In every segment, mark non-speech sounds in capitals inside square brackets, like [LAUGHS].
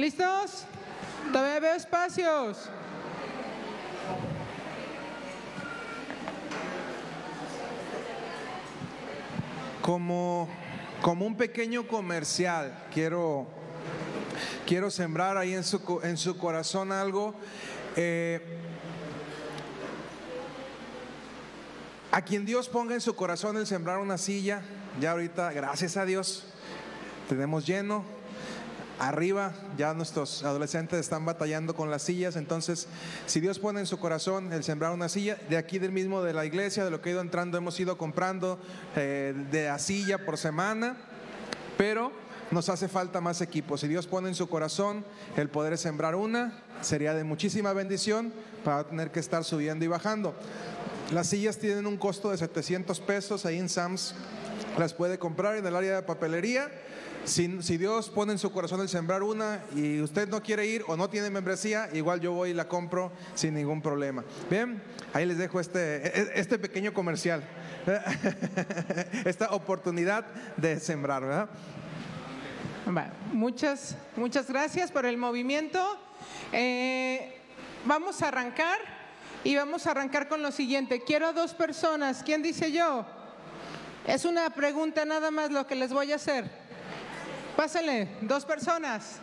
¿Listos? Todavía veo espacios. Como, como un pequeño comercial, quiero, quiero sembrar ahí en su, en su corazón algo. Eh, a quien Dios ponga en su corazón el sembrar una silla, ya ahorita, gracias a Dios, tenemos lleno. Arriba ya nuestros adolescentes están batallando con las sillas, entonces si Dios pone en su corazón el sembrar una silla, de aquí del mismo de la iglesia, de lo que ha ido entrando, hemos ido comprando eh, de a silla por semana, pero nos hace falta más equipo. Si Dios pone en su corazón el poder sembrar una, sería de muchísima bendición para tener que estar subiendo y bajando. Las sillas tienen un costo de 700 pesos ahí en Sams, las puede comprar en el área de papelería. Si, Dios pone en su corazón el sembrar una y usted no quiere ir o no tiene membresía, igual yo voy y la compro sin ningún problema. Bien, ahí les dejo este, este pequeño comercial, [LAUGHS] esta oportunidad de sembrar, ¿verdad? Va, Muchas, muchas gracias por el movimiento. Eh, vamos a arrancar y vamos a arrancar con lo siguiente. Quiero a dos personas. ¿Quién dice yo? Es una pregunta nada más lo que les voy a hacer. Pásale, dos personas.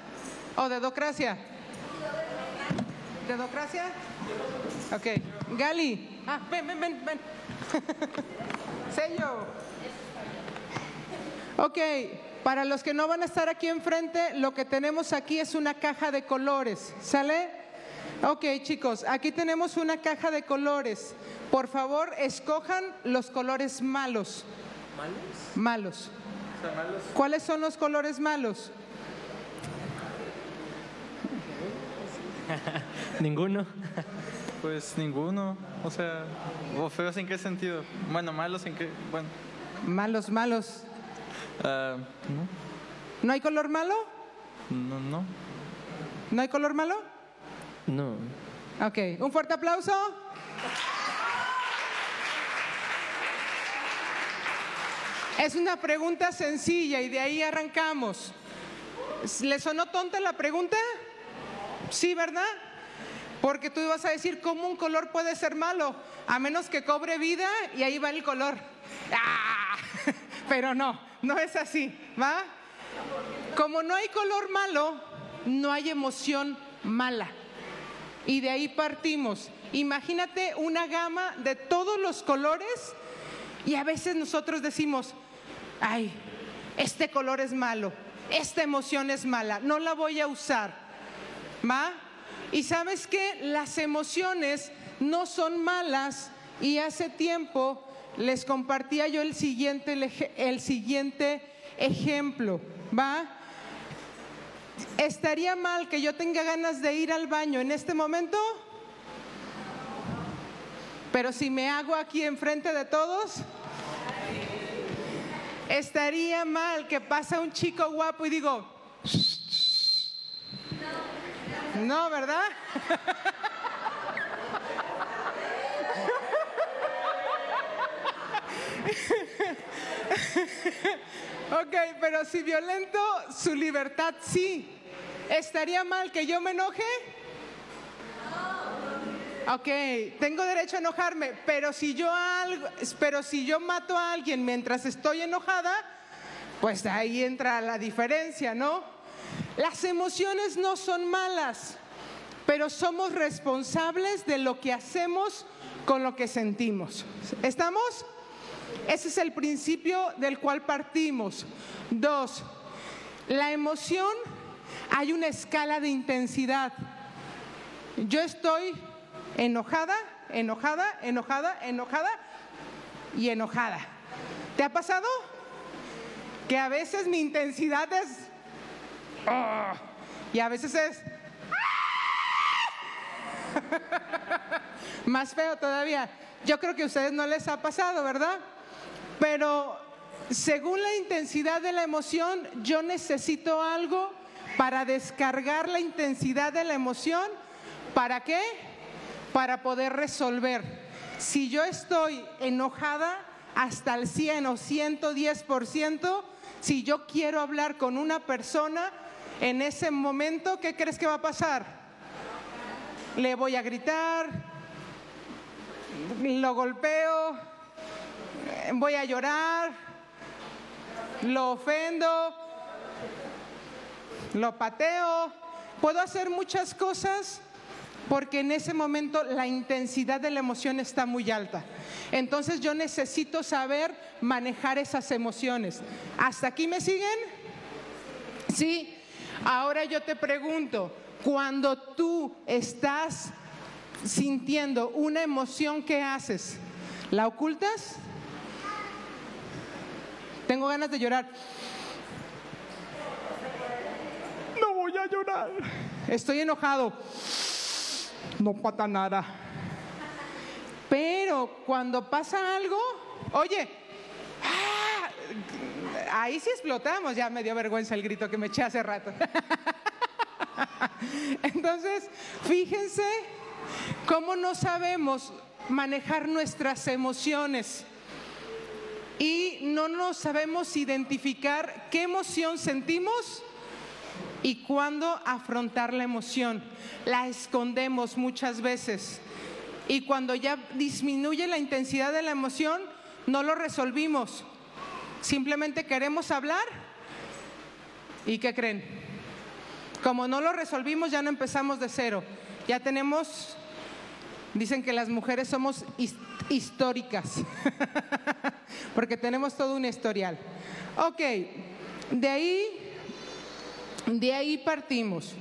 ¿O dedocracia? ¿Dedocracia? Ok. Gali. Ah, ven, ven, ven, ven. [LAUGHS] Sello. Ok, para los que no van a estar aquí enfrente, lo que tenemos aquí es una caja de colores, ¿sale? Ok, chicos, aquí tenemos una caja de colores. Por favor, escojan los colores malos. ¿Malos? Malos. ¿Cuáles son los colores malos? [LAUGHS] Ninguno. Pues ninguno. O sea, o feos en qué sentido. Bueno, malos en qué. Bueno. Malos, malos. ah, ¿No hay color malo? no, no, no. ¿No hay color malo? No. Ok, un fuerte aplauso. Es una pregunta sencilla y de ahí arrancamos. ¿Le sonó tonta la pregunta? Sí, ¿verdad? Porque tú ibas a decir cómo un color puede ser malo, a menos que cobre vida y ahí va el color. ¡Ah! [LAUGHS] Pero no, no es así, ¿va? Como no hay color malo, no hay emoción mala. Y de ahí partimos. Imagínate una gama de todos los colores y a veces nosotros decimos, ay, este color es malo, esta emoción es mala, no la voy a usar. ¿Va? Y sabes que las emociones no son malas y hace tiempo les compartía yo el siguiente, el siguiente ejemplo. ¿Va? ¿Estaría mal que yo tenga ganas de ir al baño en este momento? Pero si me hago aquí enfrente de todos, estaría mal que pasa un chico guapo y digo, no, ¿verdad? ok, pero si violento su libertad, sí. ¿Estaría mal que yo me enoje? Ok, tengo derecho a enojarme, pero si yo algo, pero si yo mato a alguien mientras estoy enojada, pues ahí entra la diferencia, ¿no? Las emociones no son malas, pero somos responsables de lo que hacemos con lo que sentimos. ¿Estamos? Ese es el principio del cual partimos. Dos, la emoción hay una escala de intensidad. Yo estoy enojada, enojada, enojada, enojada y enojada. ¿Te ha pasado? Que a veces mi intensidad es... "Ah", y a veces es... [LAUGHS] Más feo todavía. Yo creo que a ustedes no les ha pasado, ¿verdad? Pero según la intensidad de la emoción, yo necesito algo para descargar la intensidad de la emoción. ¿Para qué? Para poder resolver. Si yo estoy enojada hasta el 100 o 110%, si yo quiero hablar con una persona, en ese momento, ¿qué crees que va a pasar? Le voy a gritar, lo golpeo, voy a llorar, lo ofendo, lo pateo, puedo hacer muchas cosas porque en ese momento la intensidad de la emoción está muy alta. Entonces yo necesito saber manejar esas emociones. ¿Hasta aquí me siguen? Sí. Ahora yo te pregunto, cuando tú estás sintiendo una emoción, ¿qué haces? ¿La ocultas? Tengo ganas de llorar. No voy a llorar. Estoy enojado. No pasa nada. Pero cuando pasa algo, oye, ¡ah! ahí sí explotamos. Ya me dio vergüenza el grito que me eché hace rato. [LAUGHS] Entonces, fíjense cómo no sabemos manejar nuestras emociones y no nos sabemos identificar qué emoción sentimos y cuándo afrontar la emoción. La escondemos muchas veces y cuando ya disminuye la intensidad de la emoción, no lo resolvimos. Simplemente queremos hablar y ¿qué creen? Como no lo resolvimos, ya no empezamos de cero. Ya tenemos, dicen que las mujeres somos históricas, [LAUGHS] porque tenemos todo un historial. Ok, de ahí, de ahí partimos.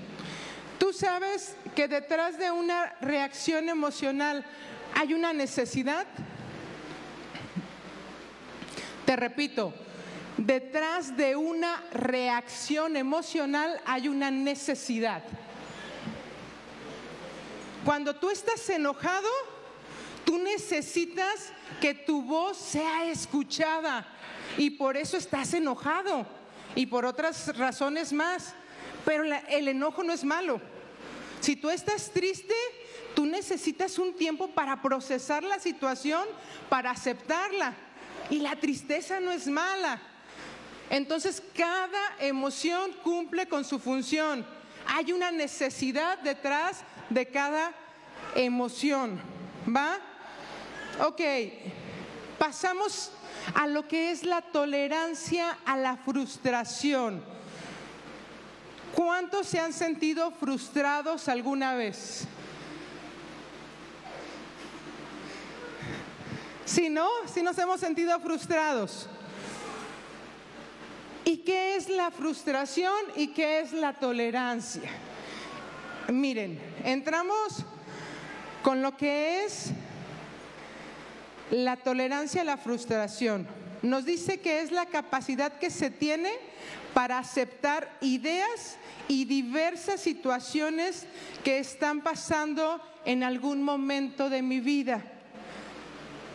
Tú sabes que detrás de una reacción emocional hay una necesidad. Te repito, detrás de una reacción emocional hay una necesidad. Cuando tú estás enojado, tú necesitas que tu voz sea escuchada y por eso estás enojado y por otras razones más. Pero el enojo no es malo. Si tú estás triste, tú necesitas un tiempo para procesar la situación, para aceptarla. Y la tristeza no es mala. Entonces cada emoción cumple con su función. Hay una necesidad detrás de cada emoción. ¿Va? Ok, pasamos a lo que es la tolerancia a la frustración. ¿Cuántos se han sentido frustrados alguna vez? Si no, si nos hemos sentido frustrados. ¿Y qué es la frustración y qué es la tolerancia? Miren, entramos con lo que es la tolerancia a la frustración. Nos dice que es la capacidad que se tiene para aceptar ideas y diversas situaciones que están pasando en algún momento de mi vida.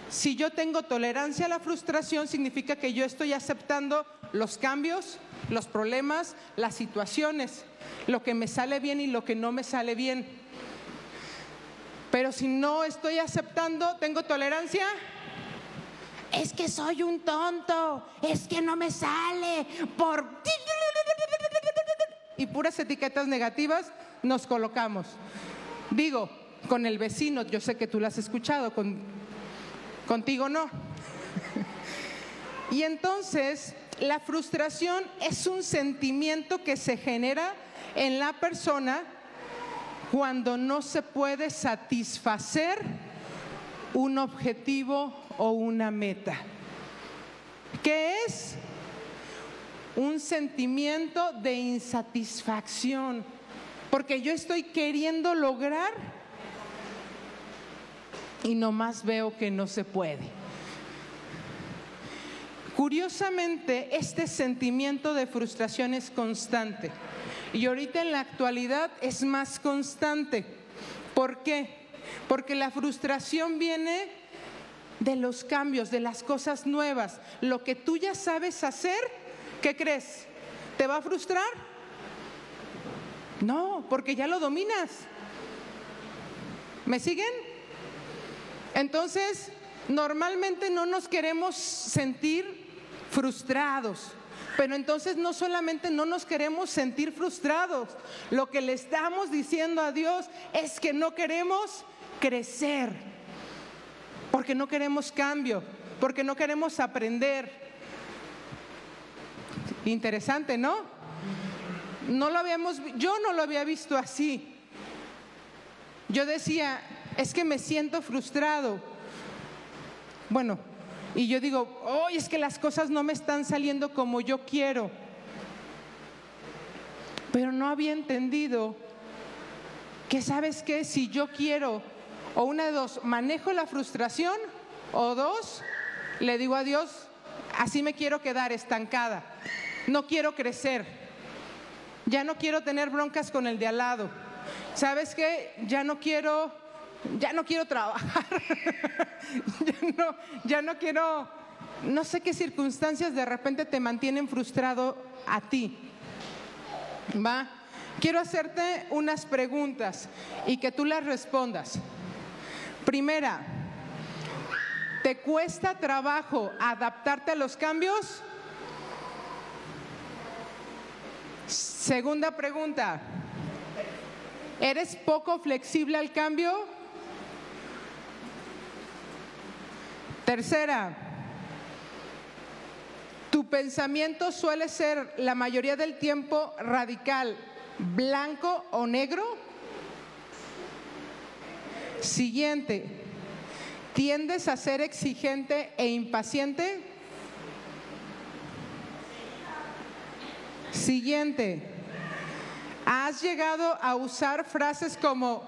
Si yo tengo tolerancia a la frustración, significa que yo estoy aceptando los cambios, los problemas, las situaciones, lo que me sale bien y lo que no me sale bien. Pero si no estoy aceptando, tengo tolerancia, es que soy un tonto, es que no me sale por... Y puras etiquetas negativas nos colocamos. Digo, con el vecino, yo sé que tú lo has escuchado, con, contigo no. y entonces la frustración es un sentimiento que se genera en la persona cuando no se puede satisfacer un objetivo o una meta. ¿Qué es? Un sentimiento de insatisfacción, porque yo estoy queriendo lograr y nomás veo que no se puede. Curiosamente, este sentimiento de frustración es constante y ahorita en la actualidad es más constante. ¿Por qué? Porque la frustración viene de los cambios, de las cosas nuevas. Lo que tú ya sabes hacer, ¿qué crees? ¿Te va a frustrar? No, porque ya lo dominas. ¿Me siguen? Entonces, normalmente no nos queremos sentir frustrados. Pero entonces no solamente no nos queremos sentir frustrados, lo que le estamos diciendo a Dios es que no queremos crecer, porque no queremos cambio, porque no queremos aprender. Interesante, ¿no? No lo habíamos, yo no lo había visto así. Yo decía, es que me siento frustrado. Bueno, y yo digo, hoy es que las cosas no me están saliendo como yo quiero. Pero no había entendido que sabes que si yo quiero, o una de dos, manejo la frustración, o dos, le digo a Dios, así me quiero quedar estancada, no quiero crecer, ya no quiero tener broncas con el de al lado, sabes qué, ya no quiero ya no quiero trabajar, [LAUGHS] ya, no, ya no quiero, no sé qué circunstancias de repente te mantienen frustrado a ti. ¿Va? Quiero hacerte unas preguntas y que tú las respondas. Primera, ¿te cuesta trabajo adaptarte a los cambios? Segunda pregunta, ¿eres poco flexible al cambio? Tercera, tu pensamiento suele ser la mayoría del tiempo radical, blanco o negro. Siguiente, ¿tiendes a ser exigente e impaciente? Siguiente, ¿has llegado a usar frases como,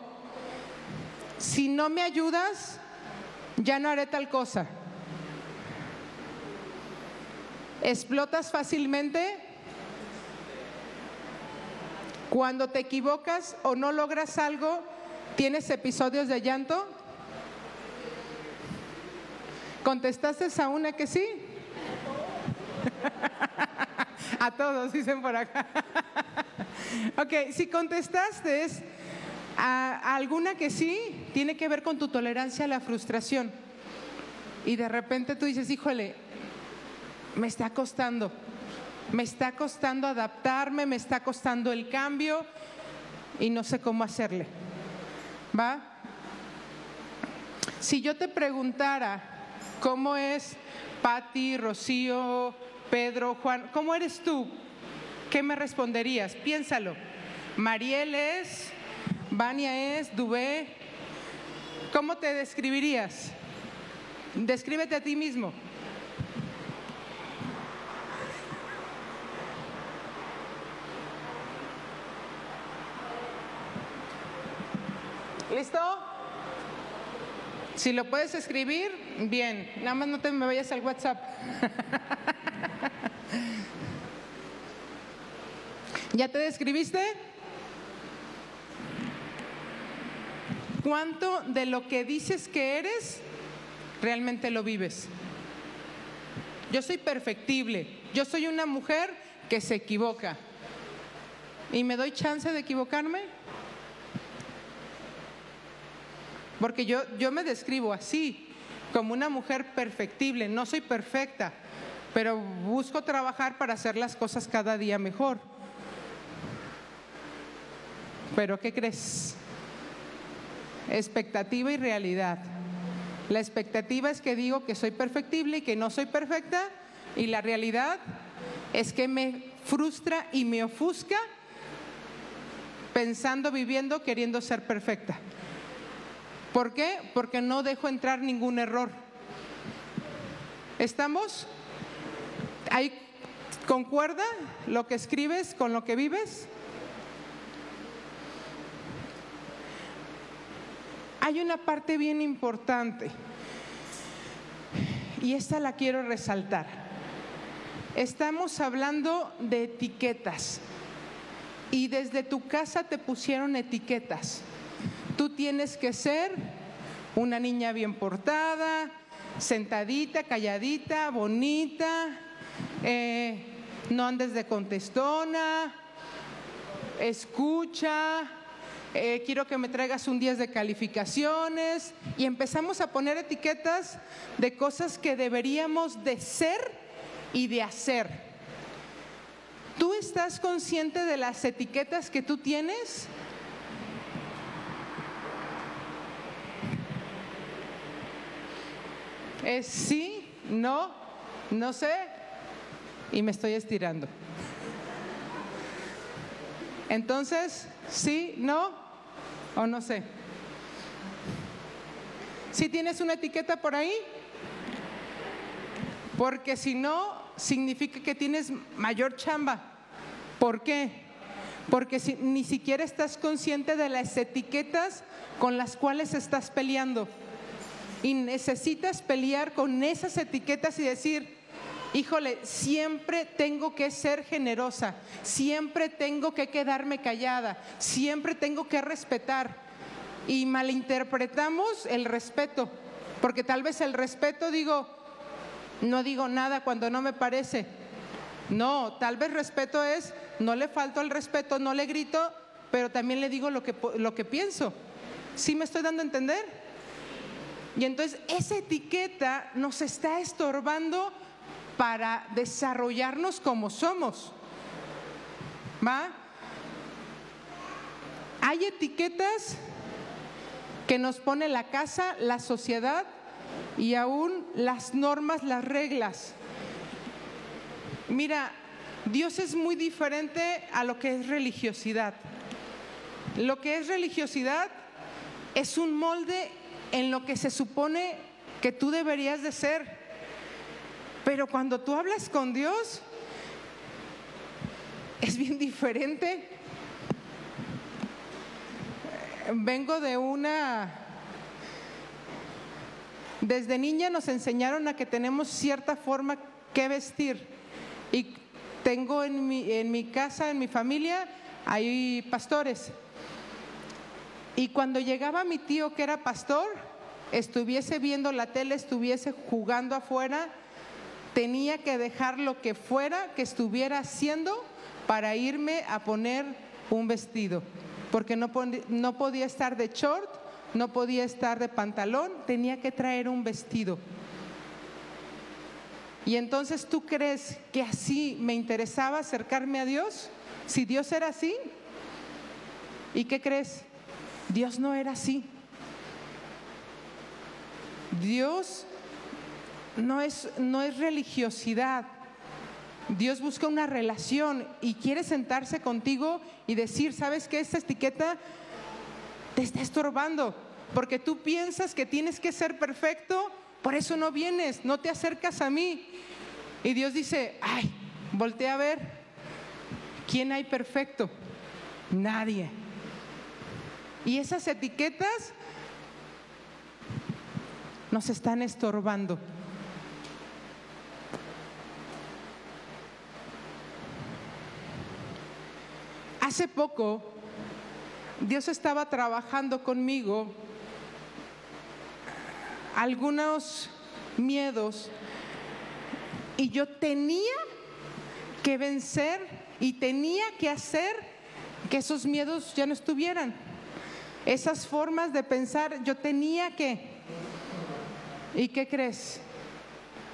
si no me ayudas, ya no haré tal cosa. ¿Explotas fácilmente? Cuando te equivocas o no logras algo, ¿tienes episodios de llanto? ¿Contestaste a una que sí? [LAUGHS] a todos, dicen por acá. [LAUGHS] ok, si contestaste a alguna que sí, tiene que ver con tu tolerancia a la frustración. Y de repente tú dices, híjole, me está costando, me está costando adaptarme, me está costando el cambio y no sé cómo hacerle. ¿Va? Si yo te preguntara cómo es Patti, Rocío, Pedro, Juan, ¿cómo eres tú? ¿Qué me responderías? Piénsalo. Mariel es Vania es, Dubé. ¿Cómo te describirías? Descríbete a ti mismo. ¿Listo? Si lo puedes escribir, bien. Nada más no te me vayas al WhatsApp. [LAUGHS] ¿Ya te describiste? ¿Cuánto de lo que dices que eres realmente lo vives? Yo soy perfectible, yo soy una mujer que se equivoca. ¿Y me doy chance de equivocarme? Porque yo, yo me describo así, como una mujer perfectible, no soy perfecta, pero busco trabajar para hacer las cosas cada día mejor. Pero ¿qué crees? Expectativa y realidad. La expectativa es que digo que soy perfectible y que no soy perfecta y la realidad es que me frustra y me ofusca pensando, viviendo, queriendo ser perfecta. ¿Por qué? Porque no dejo entrar ningún error. ¿Estamos? ¿Ahí concuerda lo que escribes con lo que vives? Hay una parte bien importante y esta la quiero resaltar. Estamos hablando de etiquetas y desde tu casa te pusieron etiquetas. Tú tienes que ser una niña bien portada, sentadita, calladita, bonita, eh, no andes de contestona, escucha, eh, quiero que me traigas un 10 de calificaciones y empezamos a poner etiquetas de cosas que deberíamos de ser y de hacer. ¿Tú estás consciente de las etiquetas que tú tienes? Es sí, no, no sé, y me estoy estirando. Entonces, sí, no o no sé. Si tienes una etiqueta por ahí, porque si no, significa que tienes mayor chamba. ¿Por qué? Porque si, ni siquiera estás consciente de las etiquetas con las cuales estás peleando. Y necesitas pelear con esas etiquetas y decir, híjole, siempre tengo que ser generosa, siempre tengo que quedarme callada, siempre tengo que respetar. Y malinterpretamos el respeto, porque tal vez el respeto digo, no digo nada cuando no me parece. No, tal vez respeto es, no le falto el respeto, no le grito, pero también le digo lo que, lo que pienso. ¿Sí me estoy dando a entender? Y entonces esa etiqueta nos está estorbando para desarrollarnos como somos. ¿Va? Hay etiquetas que nos pone la casa, la sociedad y aún las normas, las reglas. Mira, Dios es muy diferente a lo que es religiosidad. Lo que es religiosidad es un molde en lo que se supone que tú deberías de ser. Pero cuando tú hablas con Dios, es bien diferente. Vengo de una... Desde niña nos enseñaron a que tenemos cierta forma que vestir. Y tengo en mi, en mi casa, en mi familia, hay pastores. Y cuando llegaba mi tío que era pastor, estuviese viendo la tele, estuviese jugando afuera, tenía que dejar lo que fuera que estuviera haciendo para irme a poner un vestido, porque no, no podía estar de short, no podía estar de pantalón, tenía que traer un vestido. Y entonces tú crees que así me interesaba acercarme a Dios, si Dios era así, ¿y qué crees? Dios no era así. Dios no es, no es religiosidad. Dios busca una relación y quiere sentarse contigo y decir, ¿sabes qué? Esta etiqueta te está estorbando, porque tú piensas que tienes que ser perfecto, por eso no vienes, no te acercas a mí. Y Dios dice, ay, voltea a ver, ¿quién hay perfecto? Nadie. Y esas etiquetas nos están estorbando. Hace poco Dios estaba trabajando conmigo algunos miedos y yo tenía que vencer y tenía que hacer que esos miedos ya no estuvieran esas formas de pensar, yo tenía que. ¿Y qué crees?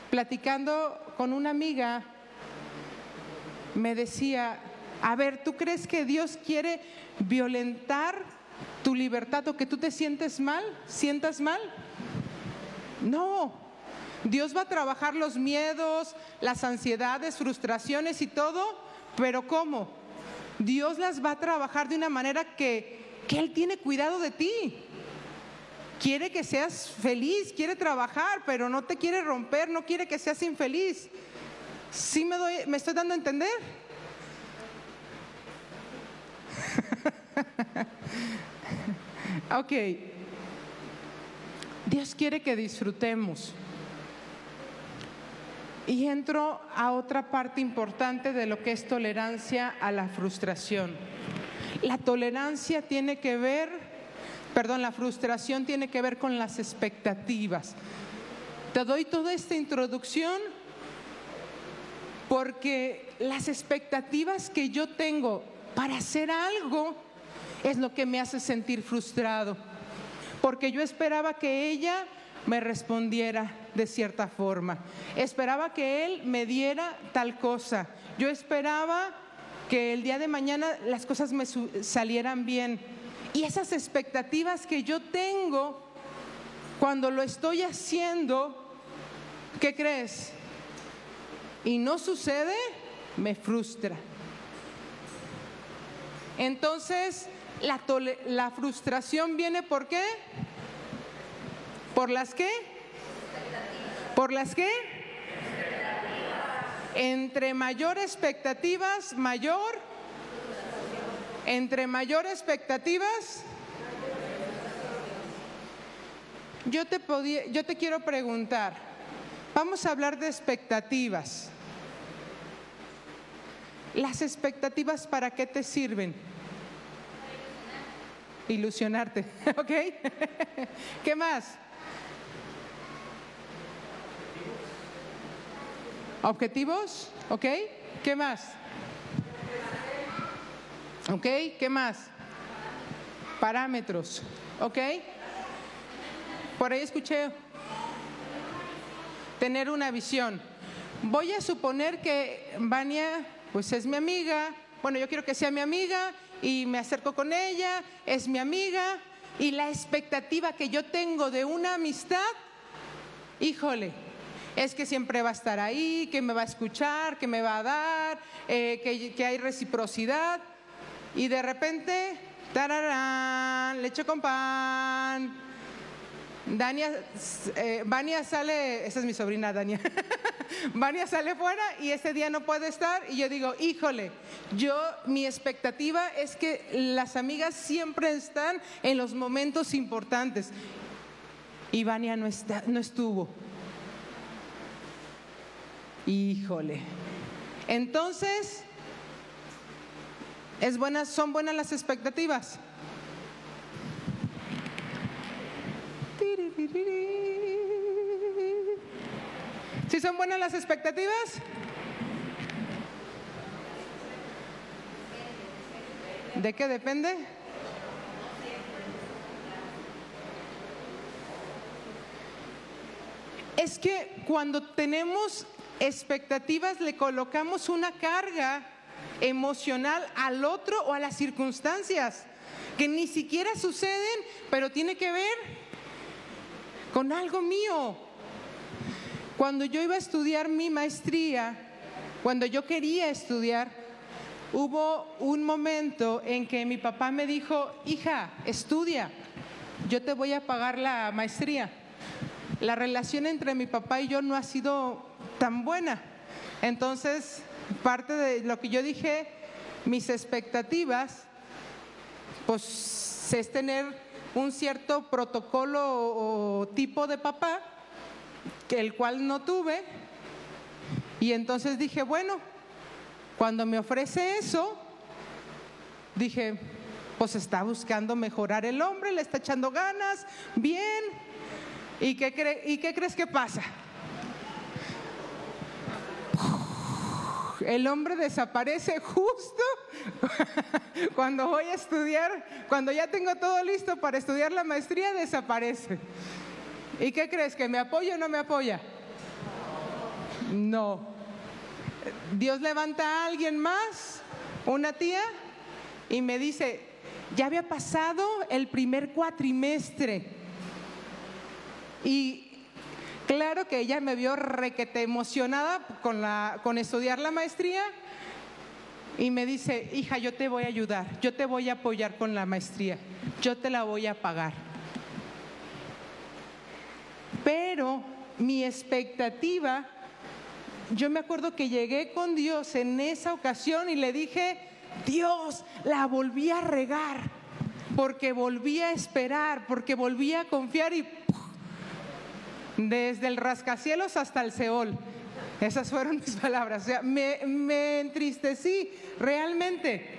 Platicando con una amiga, me decía, a ver, ¿tú crees que Dios quiere violentar tu libertad o que tú te sientes mal, sientas mal? No, Dios va a trabajar los miedos, las ansiedades, frustraciones y todo, pero ¿cómo? Dios las va a trabajar de una manera que que Él tiene cuidado de ti. Quiere que seas feliz, quiere trabajar, pero no te quiere romper, no quiere que seas infeliz. ¿Sí me, doy, me estoy dando a entender? Ok. Dios quiere que disfrutemos. Y entro a otra parte importante de lo que es tolerancia a la frustración. La tolerancia tiene que ver, perdón, la frustración tiene que ver con las expectativas. Te doy toda esta introducción porque las expectativas que yo tengo para hacer algo es lo que me hace sentir frustrado. Porque yo esperaba que ella me respondiera de cierta forma. Esperaba que él me diera tal cosa. Yo esperaba que el día de mañana las cosas me salieran bien. Y esas expectativas que yo tengo cuando lo estoy haciendo, ¿qué crees? Y no sucede, me frustra. Entonces, la, frustración viene por qué? ¿Por las qué? ¿Por las qué? Entre mayor expectativas, mayor. Entre mayor expectativas. Yo te, podía- yo te quiero preguntar, vamos a hablar de expectativas. ¿Las expectativas para qué te sirven? Ilusionarte, [LAUGHS] ¿ok? [LAUGHS] ¿Qué más? ¿Objetivos? ¿Ok? ¿Qué más? ¿Ok? ¿Qué más? Parámetros. ¿Ok? Por ahí escuché tener una visión. Voy a suponer que Vania, pues es mi amiga. Bueno, yo quiero que sea mi amiga y me acerco con ella, es mi amiga. Y la expectativa que yo tengo de una amistad, híjole, es que siempre va a estar ahí, que me va a escuchar, que me va a dar, eh, que, hay reciprocidad. Y de repente, tararán, leche con pan. Dania, eh, Vania sale, esa es mi sobrina Dania. [LAUGHS] Vania sale fuera y ese día no puede estar y yo digo, híjole, yo mi expectativa es que las amigas siempre están en los momentos importantes. Y Vania no, está, no estuvo. Híjole. Entonces, ¿es buenas, ¿son buenas las expectativas? ¿Sí son buenas las expectativas? ¿De qué depende? Es que cuando tenemos expectativas le colocamos una carga emocional al otro o a las circunstancias que ni siquiera suceden, pero tiene que ver con algo mío. Cuando yo iba a estudiar mi maestría, cuando yo quería estudiar, hubo un momento en que mi papá me dijo, hija, estudia, yo te voy a pagar la maestría. La relación entre mi papá y yo no ha sido tan buena. Entonces, parte de lo que yo dije, mis expectativas, pues es tener un cierto protocolo o, tipo de papá, que el cual no tuve. Y entonces dije, bueno, cuando me ofrece eso, dije, pues está buscando mejorar el hombre, le está echando ganas, bien. ¿Y qué, ¿y qué crees que pasa? El hombre desaparece justo [LAUGHS] cuando voy a estudiar, cuando ya tengo todo listo para estudiar la maestría, desaparece. ¿Y qué crees? ¿Que me apoya o no me apoya? No. Dios levanta a alguien más, una tía, y me dice, ya había pasado el primer cuatrimestre. Y claro que ella me vio requete emocionada con, la, con estudiar la maestría y me dice, hija, yo te voy a ayudar, yo te voy a apoyar con la maestría, yo te la voy a pagar. Pero mi expectativa, yo me acuerdo que llegué con Dios en esa ocasión y le dije, Dios, la volví a regar, porque volví a esperar, porque volví a confiar y. desde el rascacielos hasta el Seol. Esas fueron mis [LAUGHS] palabras. O sea, me, me entristecí realmente.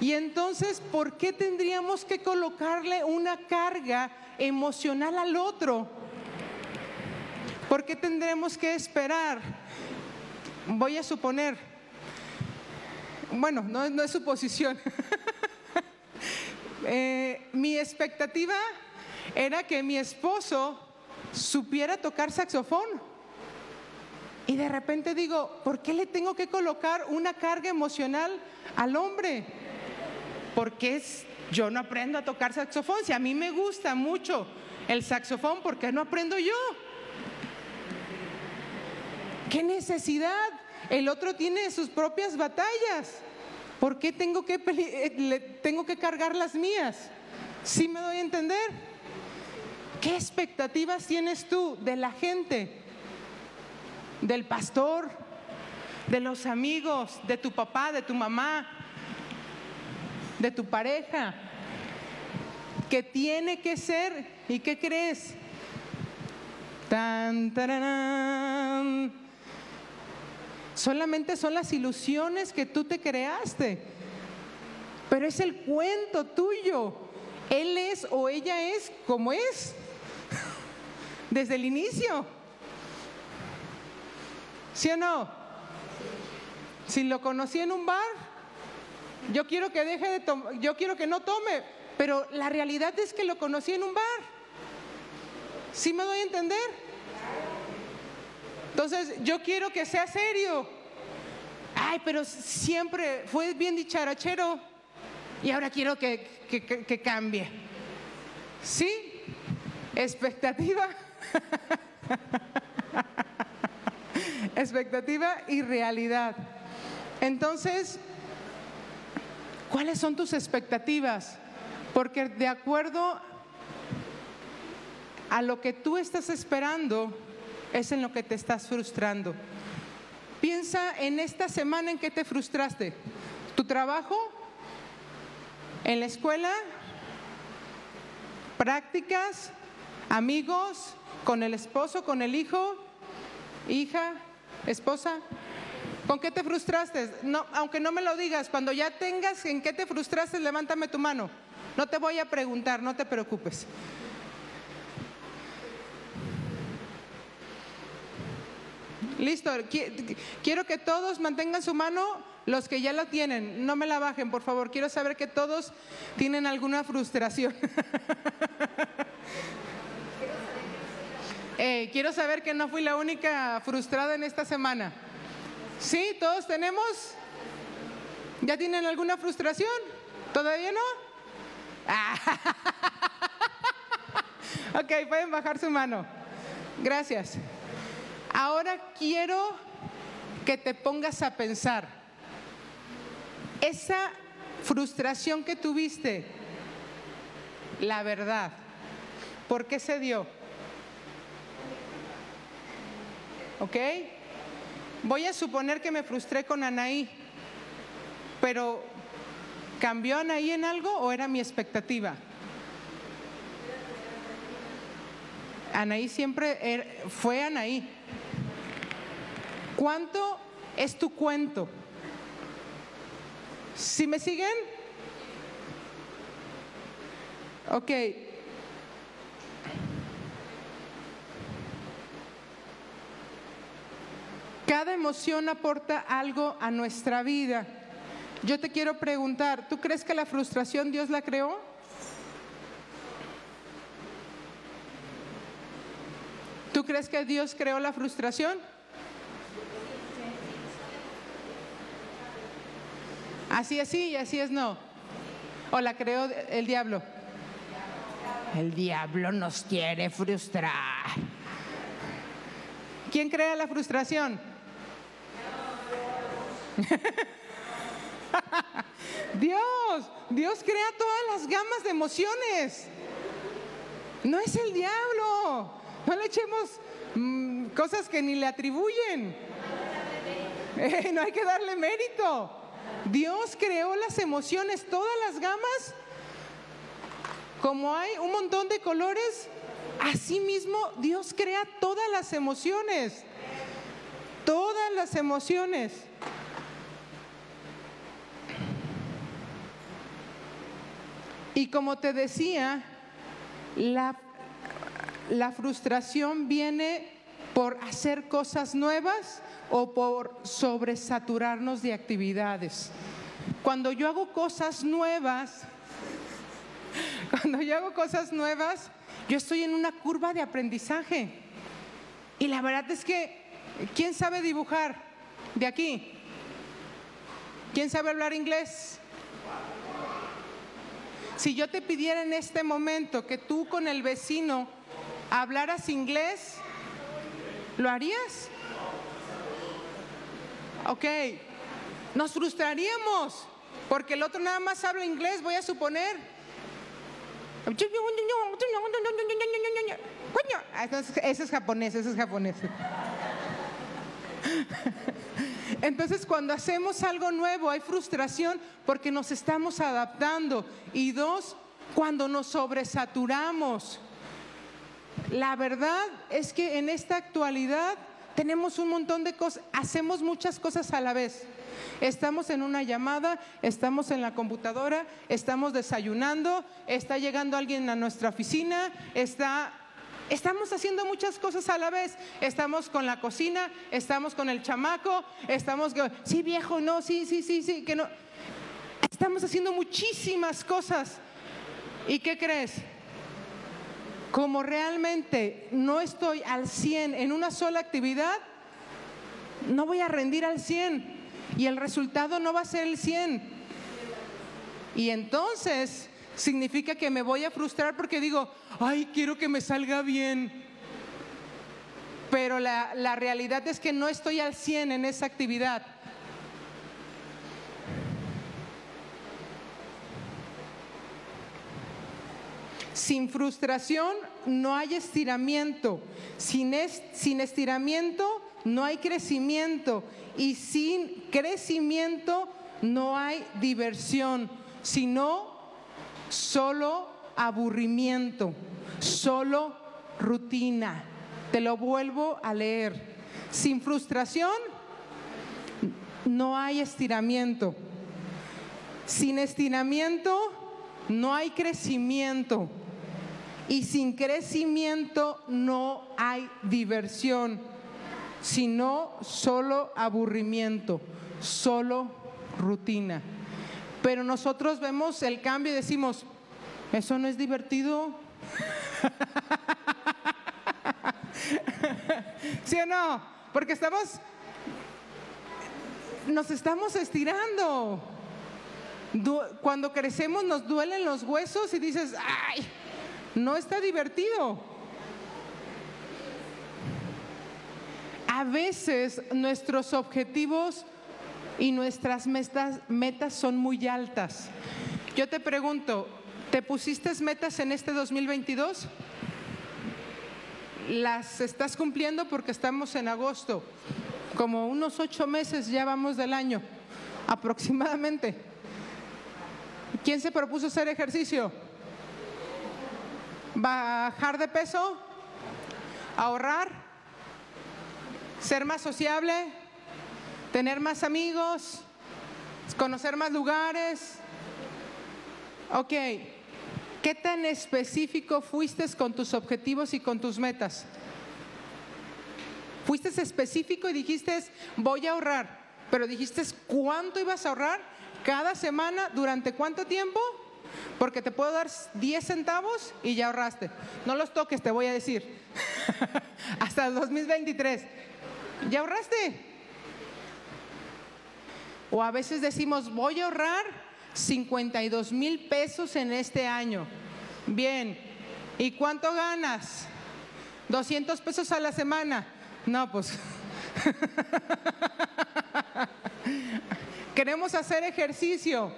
Y entonces, ¿por qué tendríamos que colocarle una carga emocional al otro? ¿Por qué tendremos que esperar? Voy a suponer, bueno, no, no es suposición. [LAUGHS] Eh, mi expectativa era que mi esposo supiera tocar saxofón. Y de repente digo, ¿por qué le tengo que colocar una carga emocional al hombre? Porque es, yo no aprendo a tocar saxofón. Si a mí me gusta mucho el saxofón, ¿por qué no aprendo yo? ¿Qué necesidad? El otro tiene sus propias batallas. ¿Por qué tengo que, eh, tengo que cargar las mías? ¿Sí me doy a entender? ¿Qué expectativas tienes tú de la gente? Del pastor, de los amigos, de tu papá, de tu mamá, de tu pareja, que tiene que ser, ¿y qué crees? Tan, tararán. Solamente son las ilusiones que tú te creaste. Pero es el cuento tuyo. Él es o ella es como es. Desde el inicio. ¿Sí o no? Si lo conocí en un bar, yo quiero que deje de tomar, yo quiero que no tome, pero la realidad es que lo conocí en un bar. ¿Sí me doy a entender? Entonces, yo quiero que sea serio. Ay, pero siempre fue bien dicharachero y ahora quiero que, que cambie. ¿Sí? Expectativa. [LAUGHS] Expectativa y realidad. Entonces, ¿cuáles son tus expectativas? Porque de acuerdo a lo que tú estás esperando, es en lo que te estás frustrando. Piensa en esta semana en que te frustraste. ¿Tu trabajo? ¿En la escuela? ¿Prácticas? ¿Amigos? ¿Con el esposo? ¿Con el hijo? ¿Hija? ¿Esposa? ¿Con qué te frustraste? No, aunque no me lo digas, cuando ya tengas en qué te frustraste, levántame tu mano. No te voy a preguntar, no te preocupes. Listo, quiero que todos mantengan su mano, los que ya la tienen, no me la bajen, por favor. Quiero saber que todos tienen alguna frustración. [LAUGHS] Eh, quiero saber que no fui la única frustrada en esta semana. ¿Sí? ¿Todos tenemos? ¿Ya tienen alguna frustración? ¿Todavía no? [LAUGHS] ok, pueden bajar su mano. Gracias. Ahora quiero que te pongas a pensar, esa frustración que tuviste, la verdad, ¿por qué se dio? ¿Ok? Voy a suponer que me frustré con Anaí, pero ¿cambió Anaí en algo o era mi expectativa? Anaí siempre er, fue Anaí. ¿Cuánto es tu cuento? ¿Si me siguen? Ok. Cada emoción aporta algo a nuestra vida. Yo te quiero preguntar, ¿tú crees que la frustración Dios la creó? ¿Tú crees que Dios creó la frustración? Así es sí y así es no. ¿O la creó el diablo? El diablo nos quiere frustrar. ¿Quién crea la frustración? [LAUGHS] Dios, Dios crea todas las gamas de emociones. No es el diablo. No le echemos mm, cosas que ni le atribuyen. [LAUGHS] no hay que darle mérito. Dios creó las emociones, todas las gamas. Como hay un montón de colores, así mismo Dios crea todas las emociones. Todas las emociones. Y como te decía, la, frustración viene por hacer cosas nuevas o por sobresaturarnos de actividades. Cuando yo hago cosas nuevas, [LAUGHS] cuando yo hago cosas nuevas, yo estoy en una curva de aprendizaje. Y la verdad es que ¿Quién sabe dibujar de aquí? ¿Quién sabe hablar inglés? Si yo te pidiera en este momento que tú con el vecino hablaras inglés, ¿lo harías? Ok, nos frustraríamos porque el otro nada más habla inglés, voy a suponer. Ah, ese es japonés, ese es japonés. Entonces cuando hacemos algo nuevo hay frustración porque nos estamos adaptando. Y dos, cuando nos sobresaturamos. La verdad es que en esta actualidad tenemos un montón de cosas, hacemos muchas cosas a la vez. Estamos en una llamada, estamos en la computadora, estamos desayunando, está llegando alguien a nuestra oficina, está Estamos haciendo muchas cosas a la vez. Estamos con la cocina, estamos con el chamaco, estamos, sí viejo, no, sí, sí, sí, sí, que no. Estamos haciendo muchísimas cosas. ¿Y qué crees? Como realmente no estoy al 100 en una sola actividad, no voy a rendir al 100 y el resultado no va a ser el 100. Y entonces significa que me voy a frustrar porque digo, ay, quiero que me salga bien. Pero la, la realidad es que no estoy al 100 en esa actividad. Sin frustración no hay estiramiento. Sin, sin, estiramiento no hay crecimiento. Y sin crecimiento no hay diversión, sino solo aburrimiento, solo rutina. Te lo vuelvo a leer. Sin frustración no hay estiramiento. Sin estiramiento no hay crecimiento. Y sin crecimiento no hay diversión, sino solo aburrimiento, solo rutina. Pero nosotros vemos el cambio y decimos, eso no es divertido. [LAUGHS] ¿Sí o no? Porque estamos, nos estamos estirando. Cuando crecemos nos duelen los huesos y dices, ay, no está divertido. A veces nuestros objetivos y nuestras metas, son muy altas. Yo te pregunto, ¿te pusiste metas en este 2022? Las estás cumpliendo porque estamos en agosto, como unos ocho meses ya vamos del año, aproximadamente. ¿Quién se propuso hacer ejercicio? ¿Bajar de peso? ¿Ahorrar? ¿Ser más sociable? Tener más amigos, conocer más lugares. Ok, ¿qué tan específico fuiste con tus objetivos y con tus metas? Fuiste específico y dijiste, voy a ahorrar, pero dijiste cuánto ibas a ahorrar cada semana, durante cuánto tiempo, porque te puedo dar 10 centavos y ya ahorraste. No los toques, te voy a decir. [LAUGHS] Hasta el 2023. ¿Ya ahorraste? O a veces decimos, voy a ahorrar 52 mil pesos en este año. Bien, ¿y cuánto ganas? 200 pesos a la semana. No, pues... [LAUGHS] Queremos hacer ejercicio.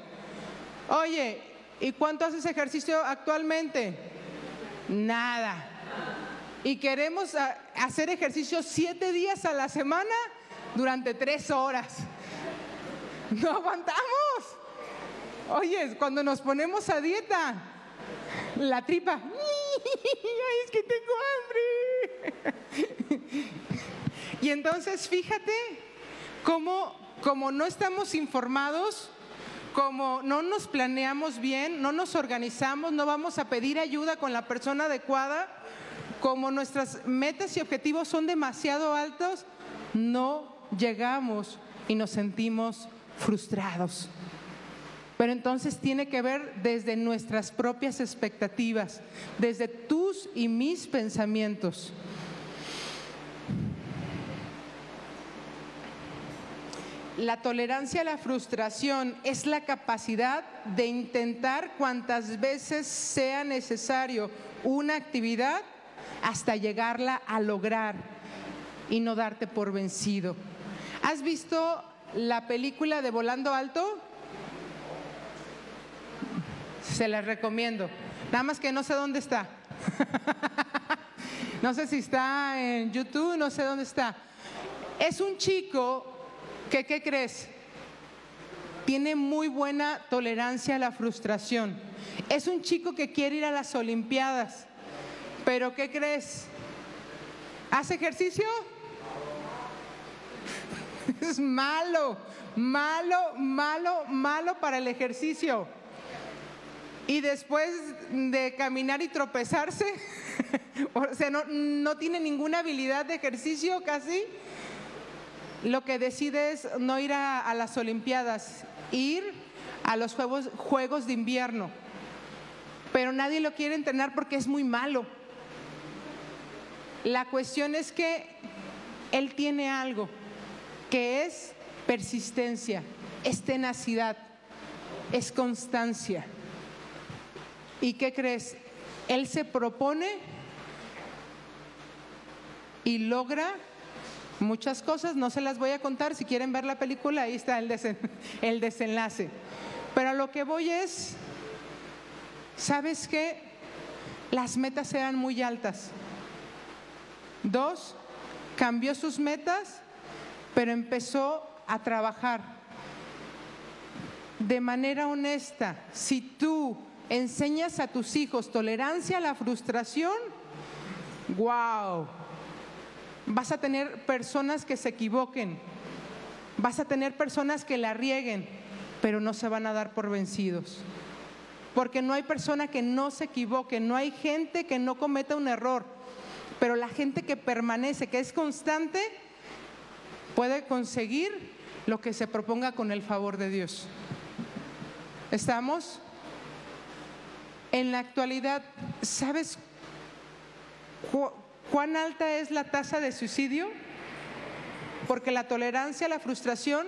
Oye, ¿y cuánto haces ejercicio actualmente? Nada. Y queremos hacer ejercicio siete días a la semana durante tres horas. [LAUGHS] No aguantamos. Oye, cuando nos ponemos a dieta, la tripa, [LAUGHS] Ay, es que tengo hambre. [LAUGHS] Y entonces fíjate cómo, como no estamos informados, como no nos planeamos bien, no nos organizamos, no vamos a pedir ayuda con la persona adecuada, como nuestras metas y objetivos son demasiado altos, no llegamos y nos sentimos frustrados. Pero entonces tiene que ver desde nuestras propias expectativas, desde tus y mis pensamientos. La tolerancia a la frustración es la capacidad de intentar cuantas veces sea necesario una actividad hasta llegarla a lograr y no darte por vencido. ¿Has visto la película de Volando Alto? Se la recomiendo. Nada más que no sé dónde está. [LAUGHS] no sé si está en YouTube, no sé dónde está. Es un chico que, ¿qué crees? Tiene muy buena tolerancia a la frustración. Es un chico que quiere ir a las Olimpiadas. Pero ¿qué crees? ¿Hace ejercicio? [LAUGHS] Es malo, malo, malo, malo para el ejercicio. Y después de caminar y tropezarse, [LAUGHS] o sea, no, tiene ninguna habilidad de ejercicio casi, lo que decide es no ir a, las Olimpiadas, ir a los juegos de invierno. Pero nadie lo quiere entrenar porque es muy malo. La cuestión es que él tiene algo, que es persistencia, es tenacidad, es constancia. ¿Y qué crees? Él se propone y logra muchas cosas, no se las voy a contar, si quieren ver la película, ahí está el, [LAUGHS] el desenlace. Pero a lo que voy es, ¿sabes qué? Las metas eran muy altas. Dos, cambió sus metas, pero empezó a trabajar de manera honesta. Si tú enseñas a tus hijos tolerancia a la frustración, wow, vas a tener personas que se equivoquen, vas a tener personas que la rieguen, pero no se van a dar por vencidos. Porque no hay persona que no se equivoque, no hay gente que no cometa un error, pero la gente que permanece, que es constante, puede conseguir lo que se proponga con el favor de Dios. ¿Estamos? En la actualidad, ¿sabes cuán alta es la tasa de suicidio? Porque la tolerancia la frustración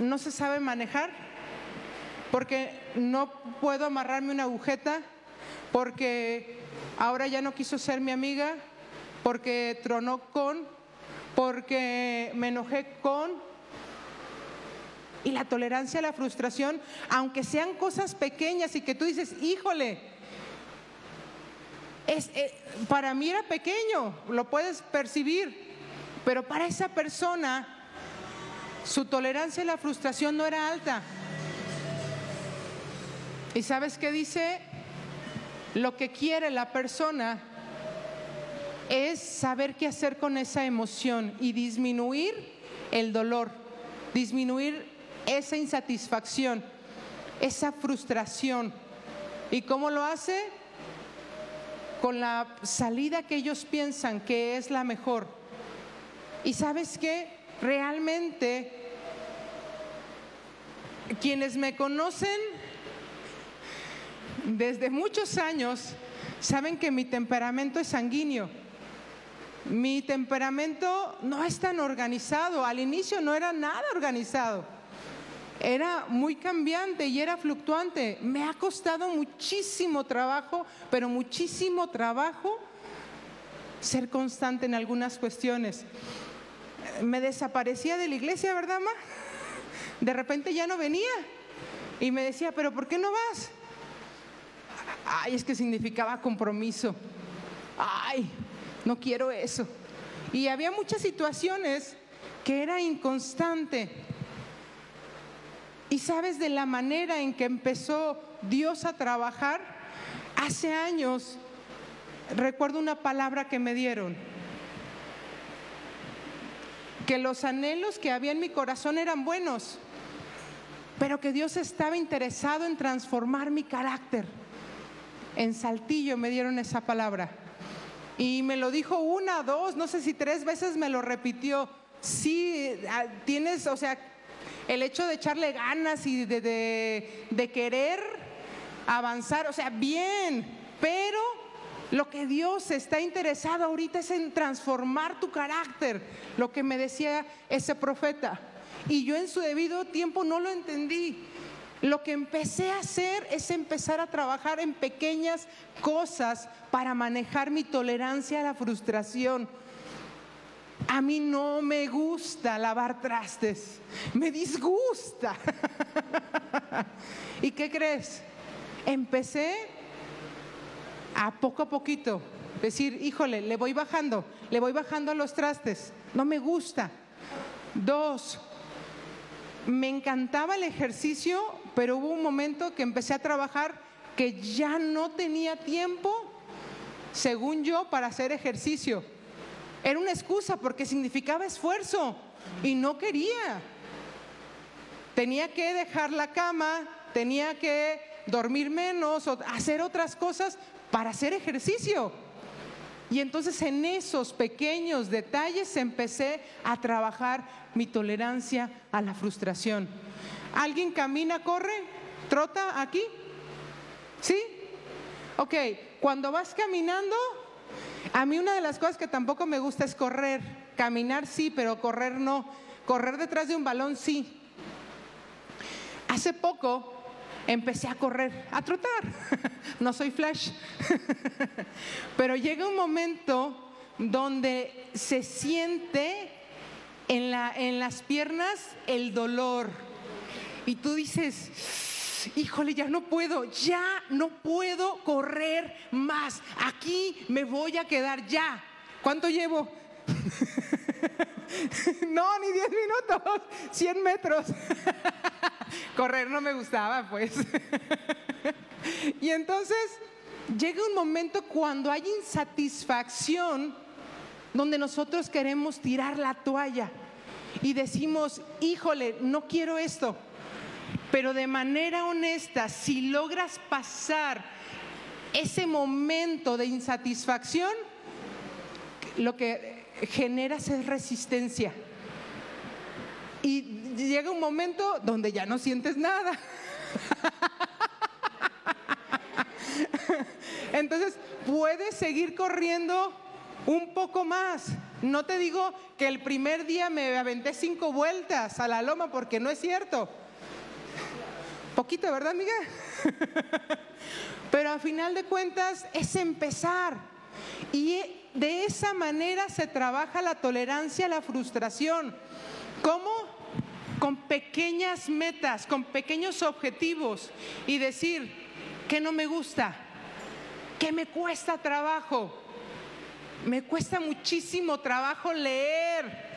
no se sabe manejar, porque no puedo amarrarme una agujeta, porque ahora ya no quiso ser mi amiga, porque tronó con, porque me enojé con, y la tolerancia a la frustración, aunque sean cosas pequeñas y que tú dices, híjole, es, eh, para mí era pequeño, lo puedes percibir, pero para esa persona su tolerancia a la frustración no era alta. ¿Y sabes qué dice? Lo que quiere la persona es saber qué hacer con esa emoción y disminuir el dolor, disminuir esa insatisfacción, esa frustración. ¿Y cómo lo hace? Con la salida que ellos piensan que es la mejor. ¿Y sabes qué? Realmente, quienes me conocen desde muchos años saben que mi temperamento es sanguíneo. Mi temperamento no es tan organizado. Al inicio no era nada organizado era muy cambiante y era fluctuante. Me ha costado muchísimo trabajo, pero muchísimo trabajo ser constante en algunas cuestiones. Me desaparecía de la iglesia, ¿verdad, ma? De repente ya no venía. Y me decía, ¿pero por qué no vas? Ay, es que significaba compromiso. Ay, no quiero eso. Y había muchas situaciones que era inconstante. Y sabes de la manera en que empezó Dios a trabajar, hace años, recuerdo una palabra que me dieron, que los anhelos que había en mi corazón eran buenos, pero que Dios estaba interesado en transformar mi carácter. En Saltillo me dieron esa palabra. Y me lo dijo una, dos, no sé si tres veces me lo repitió. Sí, ah, tienes, o sea, el hecho de echarle ganas y de, querer avanzar, o sea, bien, pero lo que Dios está interesado ahorita es en transformar tu carácter, lo que me decía ese profeta. y yo en su debido tiempo no lo entendí. Lo que empecé a hacer es empezar a trabajar en pequeñas cosas para manejar mi tolerancia a la frustración. A mí no me gusta lavar trastes, me disgusta. [LAUGHS] ¿Y qué crees? Empecé a poco a poquito decir, híjole, le voy bajando, le voy bajando a los trastes, no me gusta. Dos, me encantaba el ejercicio, pero hubo un momento que empecé a trabajar que ya no tenía tiempo, según yo, para hacer ejercicio. Era una excusa porque significaba esfuerzo y no quería. Tenía que dejar la cama, tenía que dormir menos o hacer otras cosas para hacer ejercicio. Y entonces en esos pequeños detalles empecé a trabajar mi tolerancia a la frustración. ¿Alguien camina, corre, trota aquí? ¿Sí? Ok, cuando vas caminando, a mí una de las cosas que tampoco me gusta es correr. Caminar sí, pero correr no. Correr detrás de un balón sí. Hace poco empecé a correr, a trotar. [LAUGHS] No soy flash. [LAUGHS] Pero llega un momento donde se siente en, la, en las piernas el dolor. Y tú dices, híjole, ya no puedo, ya no puedo correr más. Aquí me voy a quedar ya. ¿Cuánto llevo? [LAUGHS] no, ni 10 minutos, 100 metros. [LAUGHS] Correr no me gustaba, pues. [LAUGHS] y entonces llega un momento cuando hay insatisfacción donde nosotros queremos tirar la toalla y decimos, híjole, no quiero esto. Pero de manera honesta, si logras pasar ese momento de insatisfacción, lo que generas es resistencia. Y llega un momento donde ya no sientes nada. [LAUGHS] Entonces, puedes seguir corriendo un poco más. No te digo que el primer día me aventé cinco vueltas a la loma porque no es cierto. Poquito, ¿verdad, amiga? [LAUGHS] Pero a final de cuentas es empezar. Y de esa manera se trabaja la tolerancia a la frustración. ¿Cómo? Con pequeñas metas, con pequeños objetivos y decir, ¿qué no me gusta? ¿Qué me cuesta trabajo? Me cuesta muchísimo trabajo leer.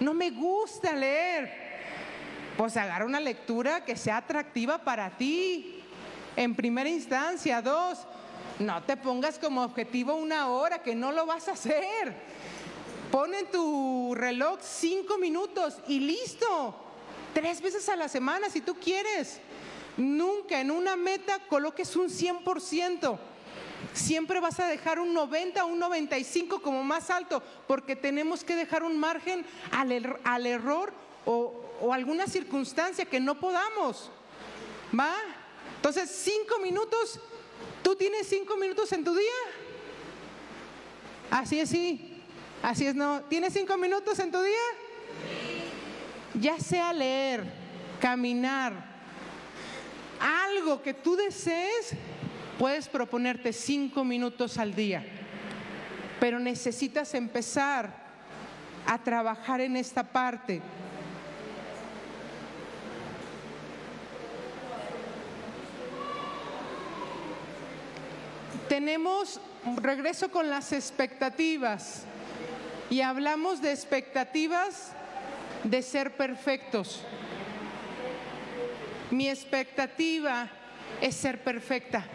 No me gusta leer. Pues agarra una lectura que sea atractiva para ti. En primera instancia. Dos, no te pongas como objetivo una hora, que no lo vas a hacer. Pon en tu reloj cinco minutos y listo. Tres veces a la semana si tú quieres. Nunca en una meta coloques un 100%. Siempre vas a dejar un 90 o un 95 como más alto, porque tenemos que dejar un margen al, er-, al error o, o alguna circunstancia que no podamos. ¿Va? Entonces, cinco minutos, ¿tú tienes cinco minutos en tu día? Así es, sí. Así es, no. ¿Tienes cinco minutos en tu día? Ya sea leer, caminar, algo que tú desees, puedes proponerte cinco minutos al día. Pero necesitas empezar a trabajar en esta parte. Tenemos, regreso con las expectativas, y hablamos de expectativas de ser perfectos. Mi expectativa es ser perfecta.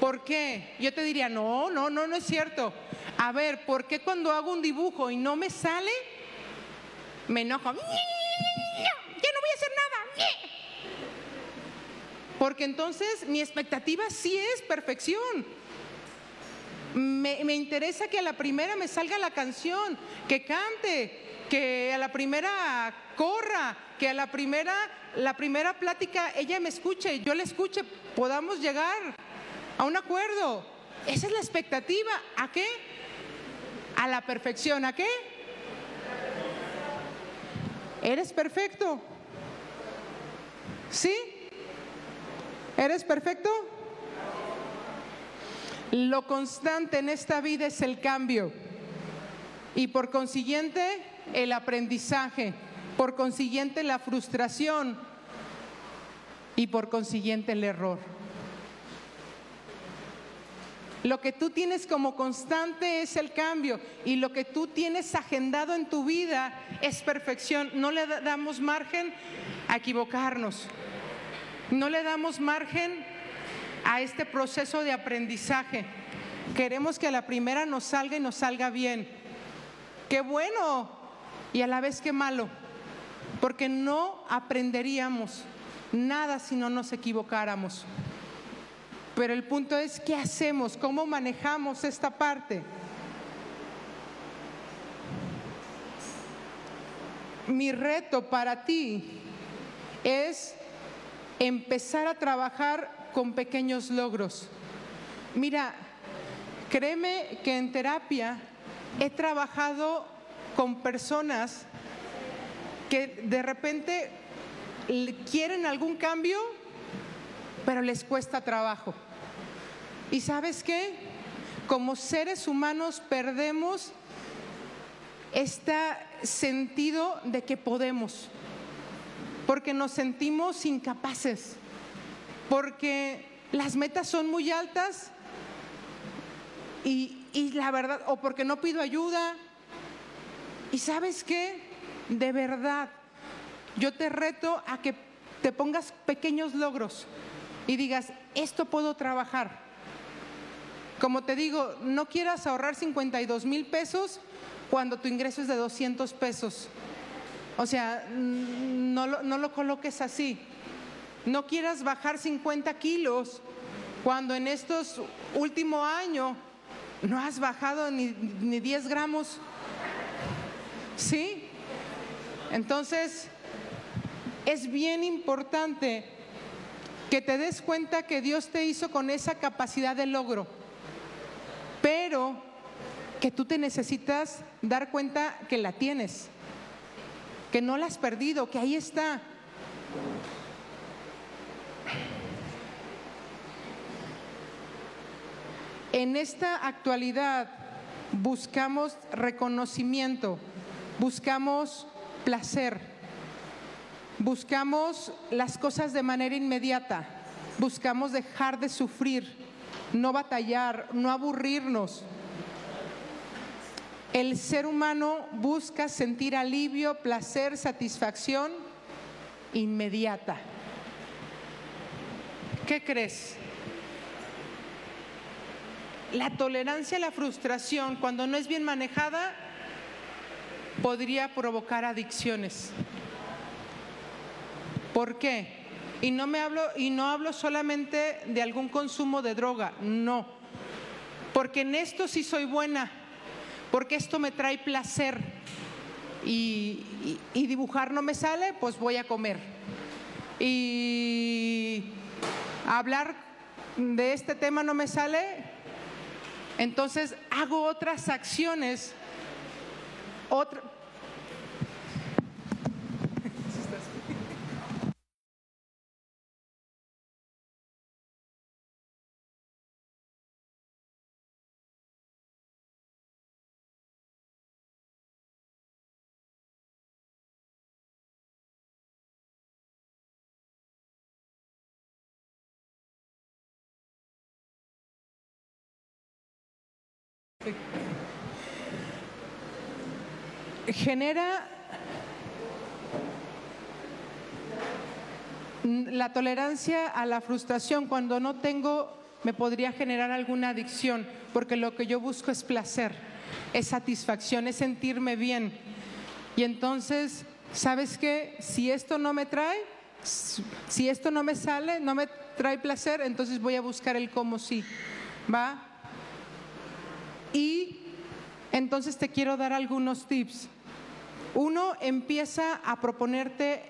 ¿Por qué? Yo te diría, no, no, no, no es cierto. A ver, ¿por qué cuando hago un dibujo y no me sale, me enojo? Ya no voy a hacer nada. Porque entonces mi expectativa sí es perfección. Me, interesa que a la primera me salga la canción, que cante, que a la primera corra, que a la primera, la primera plática ella me escuche, yo la escuche, podamos llegar a un acuerdo. Esa es la expectativa. ¿A qué? A la perfección. ¿A qué? ¿Eres perfecto? ¿Sí? ¿Eres perfecto? Lo constante en esta vida es el cambio y por consiguiente el aprendizaje, por consiguiente la frustración y por consiguiente el error. Lo que tú tienes como constante es el cambio y lo que tú tienes agendado en tu vida es perfección. No le damos margen a equivocarnos. No le damos margen a este proceso de aprendizaje. Queremos que a la primera nos salga y nos salga bien. Qué bueno y a la vez qué malo, porque no aprenderíamos nada si no nos equivocáramos. Pero el punto es, ¿qué hacemos? ¿Cómo manejamos esta parte? Mi reto para ti es empezar a trabajar con pequeños logros. Mira, créeme que en terapia he trabajado con personas que de repente quieren algún cambio, pero les cuesta trabajo. ¿Y sabes qué? Como seres humanos perdemos este sentido de que podemos, porque nos sentimos incapaces, porque las metas son muy altas y, la verdad, o porque no pido ayuda. ¿Y sabes qué? De verdad, yo te reto a que te pongas pequeños logros y digas, esto puedo trabajar. Como te digo, no quieras ahorrar 52 mil pesos cuando tu ingreso es de 200 pesos. O sea, no lo, coloques así. No quieras bajar 50 kilos cuando en estos últimos años no has bajado ni, ni 10 gramos. ¿Sí? Entonces, es bien importante que te des cuenta que Dios te hizo con esa capacidad de logro, pero que tú te necesitas dar cuenta que la tienes, que no la has perdido, que ahí está. En esta actualidad buscamos reconocimiento, buscamos placer, buscamos las cosas de manera inmediata, buscamos dejar de sufrir, no batallar, no aburrirnos. El ser humano busca sentir alivio, placer, satisfacción inmediata. ¿Qué crees? La tolerancia a la frustración, cuando no es bien manejada, podría provocar adicciones. ¿Por qué? Y no me hablo y no hablo solamente de algún consumo de droga, no. Porque en esto sí soy buena, porque esto me trae placer y, dibujar no me sale, pues voy a comer. Y hablar de este tema no me sale, entonces hago otras acciones, otra, genera la tolerancia a la frustración cuando no tengo me podría generar alguna adicción porque lo que yo busco es placer, es satisfacción, es sentirme bien. Y entonces, ¿sabes qué? Si esto no me trae, si esto no me sale, no me trae placer, entonces voy a buscar el cómo sí. ¿Va? Y entonces te quiero dar algunos tips. Uno, empieza a proponerte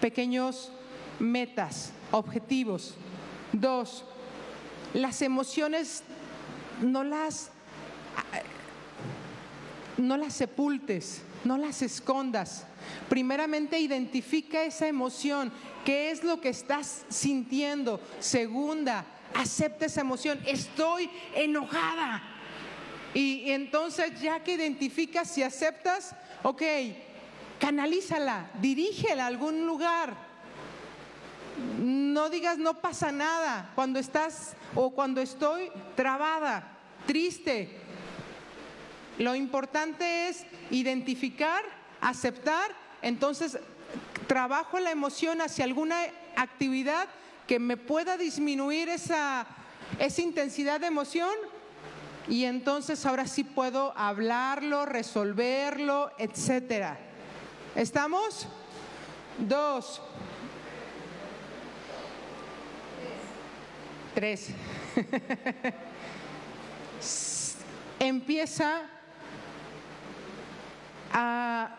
pequeños metas, objetivos. Dos, las emociones no las, no las sepultes. no las escondas. Primeramente identifica esa emoción, qué es lo que estás sintiendo. Segunda, acepta esa emoción, estoy enojada. Y, entonces ya que identificas y aceptas, ok, canalízala, dirígela a algún lugar. No digas no pasa nada cuando estás o cuando estoy trabada, triste. Lo importante es identificar, aceptar, entonces trabajo la emoción hacia alguna actividad que me pueda disminuir esa, esa intensidad de emoción y entonces ahora sí puedo hablarlo, resolverlo, etcétera. ¿Estamos? Dos. Tres. [LAUGHS] Empieza a,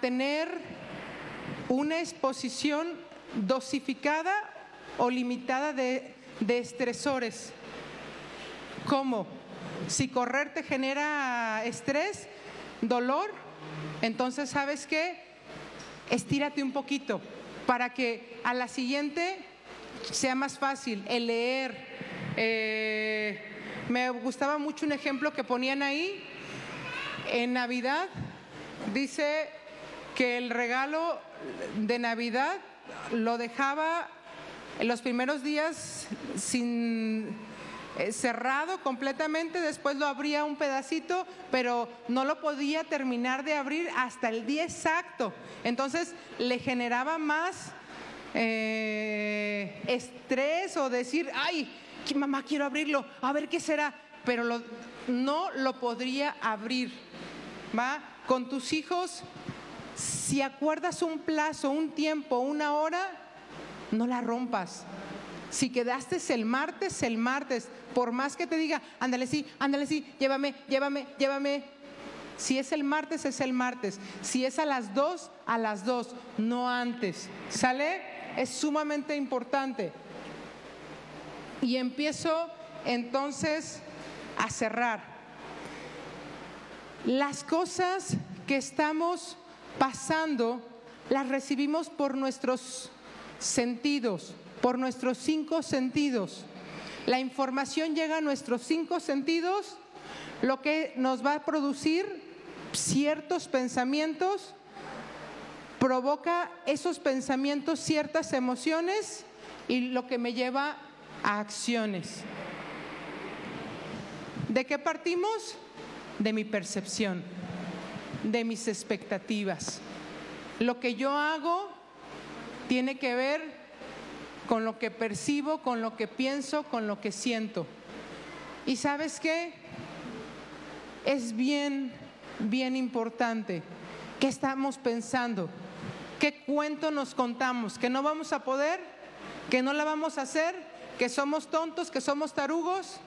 tener una exposición dosificada o limitada de estresores. ¿Cómo? Si correr te genera estrés, dolor, entonces sabes qué? Estírate un poquito para que a la siguiente sea más fácil el leer. Eh, me gustaba mucho un ejemplo que ponían ahí. En Navidad dice que el regalo de Navidad lo dejaba en los primeros días sin cerrado completamente, después lo abría un pedacito, pero no lo podía terminar de abrir hasta el día exacto. Entonces le generaba más eh, estrés o decir, ay, mamá, quiero abrirlo, a ver qué será, pero no lo podría abrir. ¿Va? Con tus hijos, si acuerdas un plazo, un tiempo, una hora, no la rompas. Si quedaste el martes, el martes, por más que te diga, ándale sí, ándale sí, llévame, llévame, llévame. Si es el martes, es el martes. Si es a las dos, a las dos, no antes. ¿Sale? Es sumamente importante. Y empiezo entonces a cerrar. Las cosas que estamos pasando las recibimos por nuestros sentidos, por nuestros cinco sentidos. La información llega a nuestros cinco sentidos, lo que nos va a producir ciertos pensamientos, provoca esos pensamientos ciertas emociones y lo que me lleva a acciones. ¿De qué partimos? De mi percepción, de mis expectativas. Lo que yo hago tiene que ver con lo que percibo, con lo que pienso, con lo que siento. Y sabes qué? Es bien, bien importante. ¿Qué estamos pensando? ¿Qué cuento nos contamos? ¿Que no vamos a poder? ¿Que no la vamos a hacer? ¿Que somos tontos? ¿Que somos tarugos?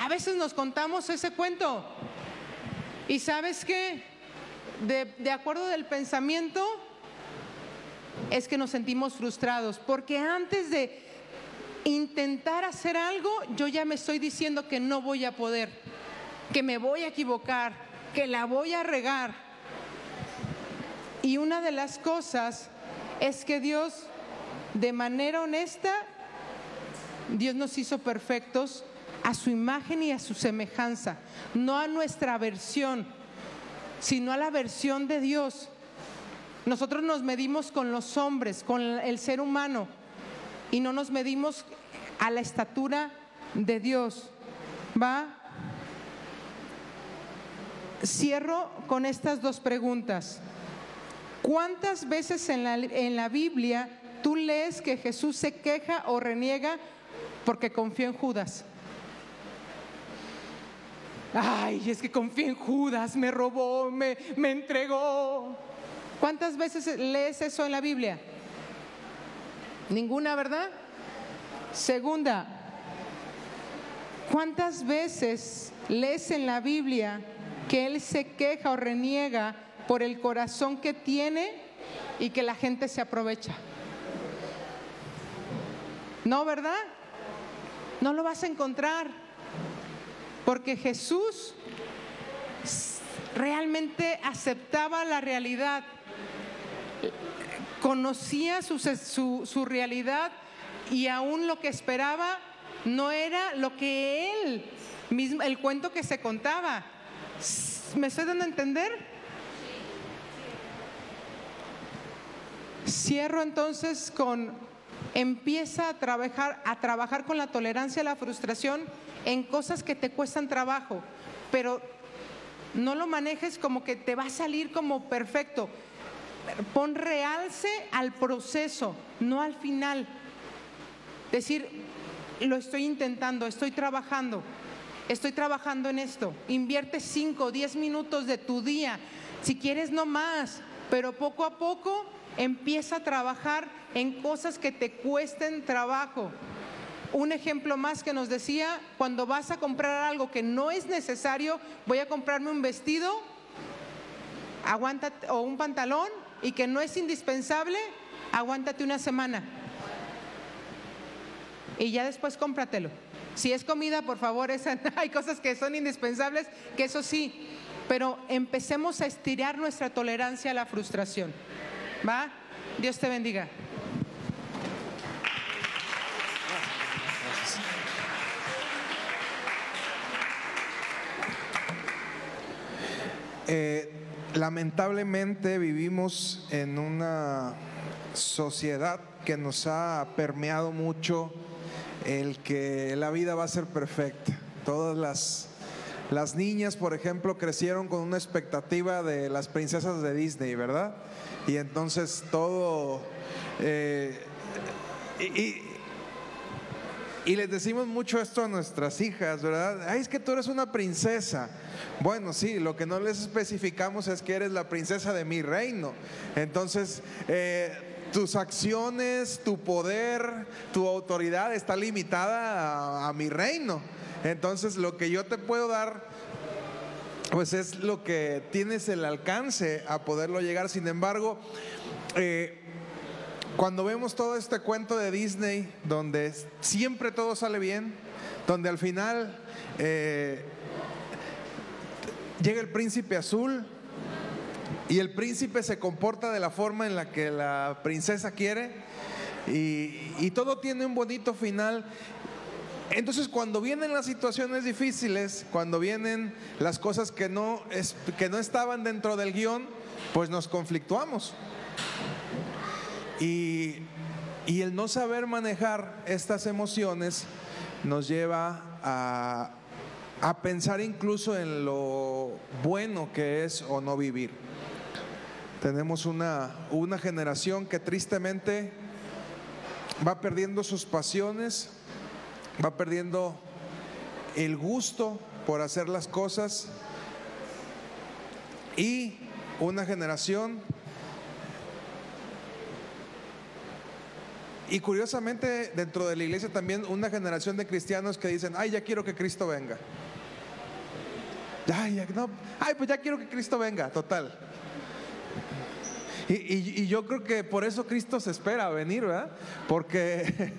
A veces nos contamos ese cuento. ¿Y sabes qué? De, acuerdo del pensamiento, es que nos sentimos frustrados, porque antes de intentar hacer algo, yo ya me estoy diciendo que no voy a poder, que me voy a equivocar, que la voy a regar. Y una de las cosas es que Dios, de manera honesta, Dios nos hizo perfectos a su imagen y a su semejanza, no a nuestra versión, sino a la versión de Dios. Nosotros nos medimos con los hombres, con el ser humano, y no nos medimos a la estatura de Dios. ¿Va? Cierro con estas dos preguntas. ¿Cuántas veces en la, en la Biblia tú lees que Jesús se queja o reniega porque confió en Judas? Ay, es que confié en Judas, me robó, me, me entregó. ¿Cuántas veces lees eso en la Biblia? Ninguna, ¿verdad? Segunda, ¿cuántas veces lees en la Biblia que Él se queja o reniega por el corazón que tiene y que la gente se aprovecha? No, ¿verdad? No lo vas a encontrar. Porque Jesús realmente aceptaba la realidad, conocía su, su- su realidad y aún lo que esperaba no era lo que él mismo, el cuento que se contaba. ¿Me estoy dando a entender? Cierro entonces con empieza a trabajar a trabajar con la tolerancia la frustración en cosas que te cuestan trabajo, pero no lo manejes como que te va a salir como perfecto. Pon realce al proceso, no al final. Decir, lo estoy intentando, estoy trabajando, estoy trabajando en esto. Invierte 5 o 10 minutos de tu día, si quieres no más, pero poco a poco empieza a trabajar en cosas que te cuesten trabajo. Un ejemplo más que nos decía, cuando vas a comprar algo que no es necesario, voy a comprarme un vestido, aguántate, o un pantalón, y que no es indispensable, aguántate una semana. Y ya después cómpratelo. Si es comida, por favor, esa, [LAUGHS] hay cosas que son indispensables, que eso sí, pero empecemos a estirar nuestra tolerancia a la frustración. ¿Va? Dios te bendiga. Eh, lamentablemente vivimos en una sociedad que nos ha permeado mucho el que la vida va a ser perfecta. Todas las, las niñas, por ejemplo, crecieron con una expectativa de las princesas de Disney, ¿verdad? Y entonces todo... eh, y les decimos mucho esto a nuestras hijas, ¿verdad? Ay, es que tú eres una princesa. Bueno, sí, lo que no les especificamos es que eres la princesa de mi reino. Entonces, eh, tus acciones, tu poder, tu autoridad está limitada a, mi reino. Entonces, lo que yo te puedo dar pues es lo que tienes el alcance a poderlo llegar. Sin embargo, eh, cuando vemos todo este cuento de Disney, donde siempre todo sale bien, donde al final eh, llega el príncipe azul y el príncipe se comporta de la forma en la que la princesa quiere y, y todo tiene un bonito final. Entonces cuando vienen las situaciones difíciles, cuando vienen las cosas que no, que no estaban dentro del guion, pues nos conflictuamos. Y, el no saber manejar estas emociones nos lleva a, a pensar incluso en lo bueno que es o no vivir. Tenemos una, una generación que tristemente va perdiendo sus pasiones, va perdiendo el gusto por hacer las cosas y una generación y curiosamente dentro de la iglesia también una generación de cristianos que dicen, ay, ya quiero que Cristo venga. Ay, ya, no, ay, pues ya quiero que Cristo venga, total. Y, yo creo que por eso Cristo se espera a venir, ¿verdad? Porque,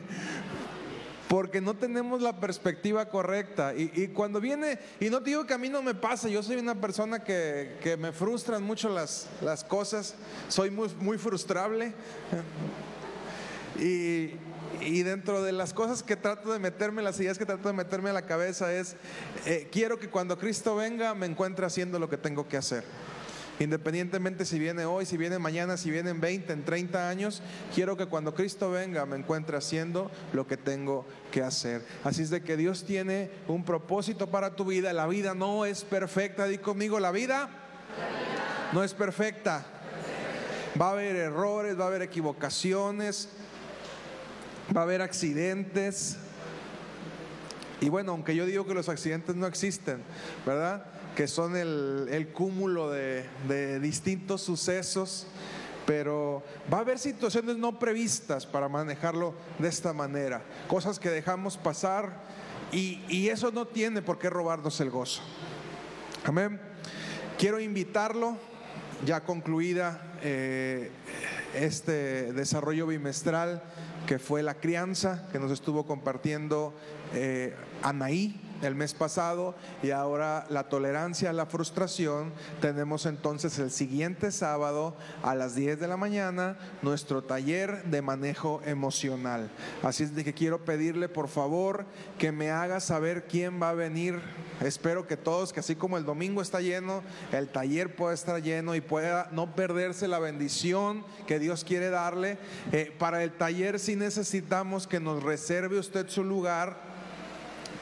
[LAUGHS] porque no tenemos la perspectiva correcta. Y, y cuando viene, y no te digo que a mí no me pasa, yo soy una persona que, que me frustran mucho las, las cosas, soy muy, muy frustrable. Y, dentro de las cosas que trato de meterme, las ideas que trato de meterme a la cabeza es, eh, quiero que cuando Cristo venga me encuentre haciendo lo que tengo que hacer. Independientemente si viene hoy, si viene mañana, si viene en 20, en 30 años, quiero que cuando Cristo venga me encuentre haciendo lo que tengo que hacer. Así es de que Dios tiene un propósito para tu vida. La vida no es perfecta. Di conmigo, la vida no es perfecta. Va a haber errores, va a haber equivocaciones, va a haber accidentes. Y bueno, aunque yo digo que los accidentes no existen, ¿verdad? Que son el, cúmulo de, distintos sucesos, pero va a haber situaciones no previstas para manejarlo de esta manera, cosas que dejamos pasar y, y eso no tiene por qué robarnos el gozo. Amén. Quiero invitarlo, ya concluida eh, este desarrollo bimestral que fue la crianza que nos estuvo compartiendo eh, Anaí el mes pasado y ahora la tolerancia a la frustración. Tenemos entonces el siguiente sábado a las 10 de la mañana nuestro taller de manejo emocional. Así es de que quiero pedirle por favor que me haga saber quién va a venir. Espero que todos, que así como el domingo está lleno, el taller pueda estar lleno y pueda no perderse la bendición que Dios quiere darle. Eh, para el taller sí necesitamos que nos reserve usted su lugar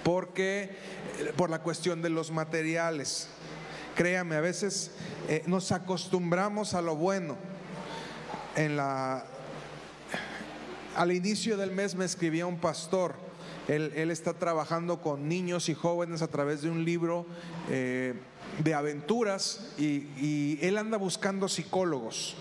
porque eh, por la cuestión de los materiales. Créame, a veces eh, nos acostumbramos a lo bueno. Al inicio del mes me escribía un pastor. Él, está trabajando con niños y jóvenes a través de un libro eh, de aventuras y él anda buscando psicólogos.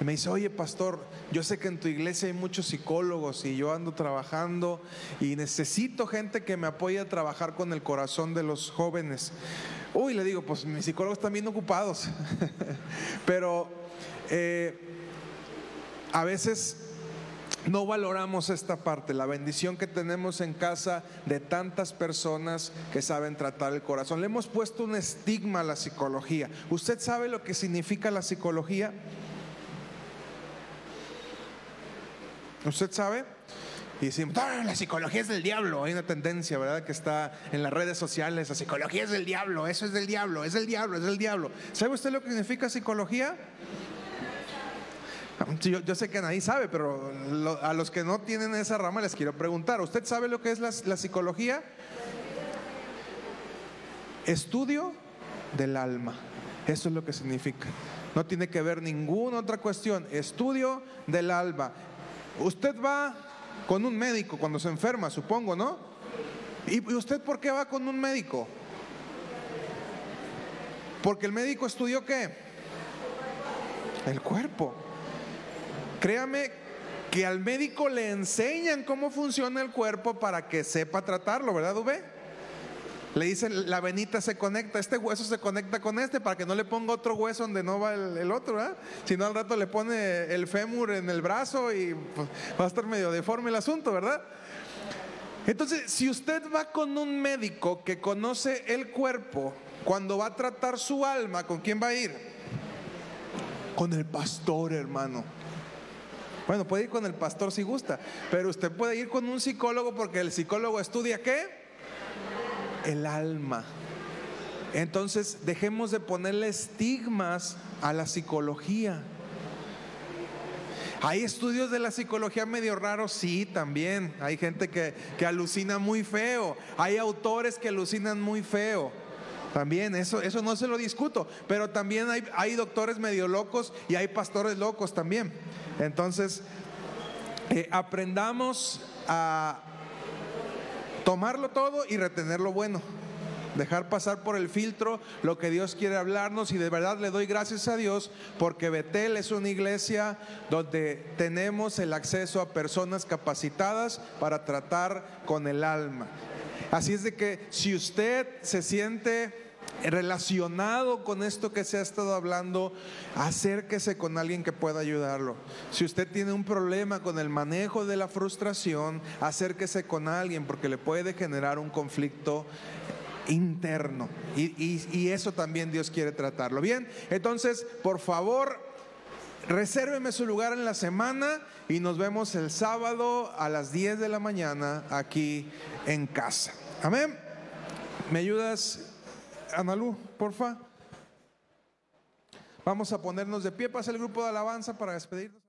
Y me dice, oye pastor, yo sé que en tu iglesia hay muchos psicólogos y yo ando trabajando y necesito gente que me apoye a trabajar con el corazón de los jóvenes. Uy, le digo, pues mis psicólogos están bien ocupados. [LAUGHS] Pero eh, a veces no valoramos esta parte, la bendición que tenemos en casa de tantas personas que saben tratar el corazón. Le hemos puesto un estigma a la psicología. ¿Usted sabe lo que significa la psicología? ¿Usted sabe? Y decimos, "Ah, la psicología es del diablo. Hay una tendencia, ¿verdad? Que está en las redes sociales. La psicología es del diablo, eso es del diablo, es del diablo, es del diablo. ¿Sabe usted lo que significa psicología? Yo, sé que nadie sabe, pero a los que no tienen esa rama les quiero preguntar. ¿Usted sabe lo que es la, la psicología? Estudio del alma. Eso es lo que significa. No tiene que ver ninguna otra cuestión. Estudio del alma. Usted va con un médico cuando se enferma, supongo, ¿no? ¿Y usted por qué va con un médico? Porque el médico estudió qué? El cuerpo. Créame que al médico le enseñan cómo funciona el cuerpo para que sepa tratarlo, ¿verdad, Ube? Le dicen, la venita se conecta, este hueso se conecta con este para que no le ponga otro hueso donde no va el, el otro, ¿verdad? Si no al rato le pone el fémur en el brazo y pues, va a estar medio deforme el asunto, ¿verdad? Entonces, si usted va con un médico que conoce el cuerpo, cuando va a tratar su alma, ¿con quién va a ir? Con el pastor, hermano. Bueno, puede ir con el pastor si gusta, pero usted puede ir con un psicólogo porque el psicólogo estudia qué? El alma. Entonces, dejemos de ponerle estigmas a la psicología. Hay estudios de la psicología medio raros, sí, también. Hay gente que, que alucina muy feo. Hay autores que alucinan muy feo. También, eso, eso no se lo discuto. Pero también hay, hay doctores medio locos y hay pastores locos también. Entonces, eh, aprendamos a tomarlo todo y retener lo bueno. Dejar pasar por el filtro lo que Dios quiere hablarnos y de verdad le doy gracias a Dios porque Betel es una iglesia donde tenemos el acceso a personas capacitadas para tratar con el alma. Así es de que si usted se siente relacionado con esto que se ha estado hablando, acérquese con alguien que pueda ayudarlo. Si usted tiene un problema con el manejo de la frustración, acérquese con alguien porque le puede generar un conflicto interno. Y, eso también Dios quiere tratarlo. Bien, entonces, por favor, resérveme su lugar en la semana y nos vemos el sábado a las 10 de la mañana aquí en casa. Amén. ¿Me ayudas, Analú, porfa? Vamos a ponernos de pie, pasa el grupo de alabanza para despedirnos.